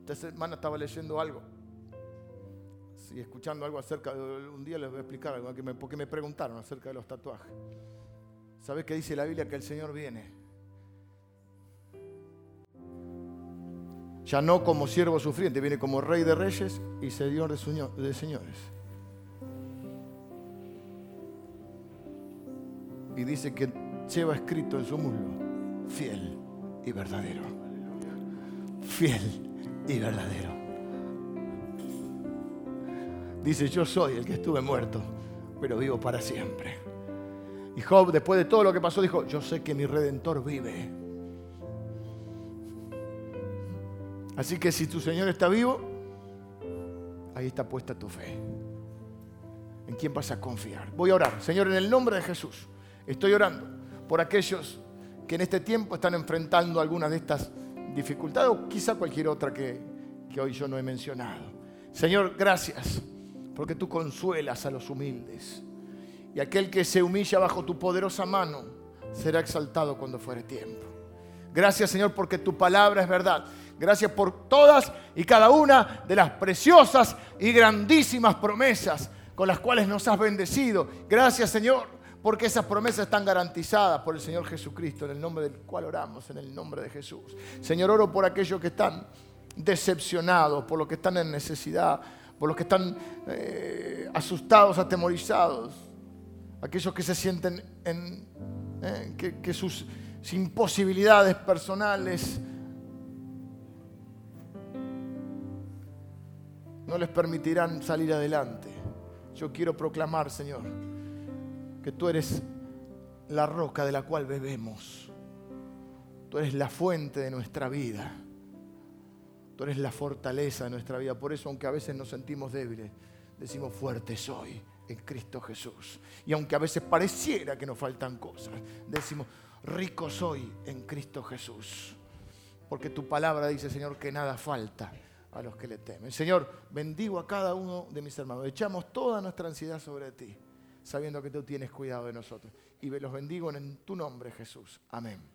Esta semana estaba leyendo algo. Y escuchando algo acerca de. Un día les voy a explicar algo, porque me preguntaron acerca de los tatuajes. ¿Sabes qué dice la Biblia? Que el Señor viene. Ya no como siervo sufriente, viene como rey de reyes y señor de señores. Y dice que lleva escrito en su muslo, fiel y verdadero fiel y verdadero. Dice, yo soy el que estuve muerto, pero vivo para siempre. Y Job, después de todo lo que pasó, dijo, yo sé que mi redentor vive. Así que si tu Señor está vivo, ahí está puesta tu fe. ¿En quién vas a confiar? Voy a orar. Señor, en el nombre de Jesús, estoy orando por aquellos que en este tiempo están enfrentando algunas de estas dificultad o quizá cualquier otra que, que hoy yo no he mencionado. Señor, gracias porque tú consuelas a los humildes Y aquel que se humilla bajo tu poderosa mano será exaltado cuando fuere tiempo. Gracias Señor porque tu palabra es verdad. Gracias por todas y cada una de las preciosas y grandísimas promesas con las cuales nos has bendecido. Gracias Señor porque esas promesas están garantizadas por el Señor Jesucristo, en el nombre del cual oramos, en el nombre de Jesús. Señor, oro por aquellos que están decepcionados, por los que están en necesidad, por los que están eh, asustados, atemorizados, aquellos que se sienten en eh, que, sus imposibilidades personales no les permitirán salir adelante. Yo quiero proclamar, Señor, que tú eres la roca de la cual bebemos. Tú eres la fuente de nuestra vida. Tú eres la fortaleza de nuestra vida. Por eso, aunque a veces nos sentimos débiles, decimos fuerte soy en Cristo Jesús. Y aunque a veces pareciera que nos faltan cosas, decimos rico soy en Cristo Jesús. Porque tu palabra dice, Señor, que nada falta a los que le temen. Señor, bendigo a cada uno de mis hermanos. Echamos toda nuestra ansiedad sobre ti, sabiendo que tú tienes cuidado de nosotros. Y los bendigo en tu nombre, Jesús. Amén.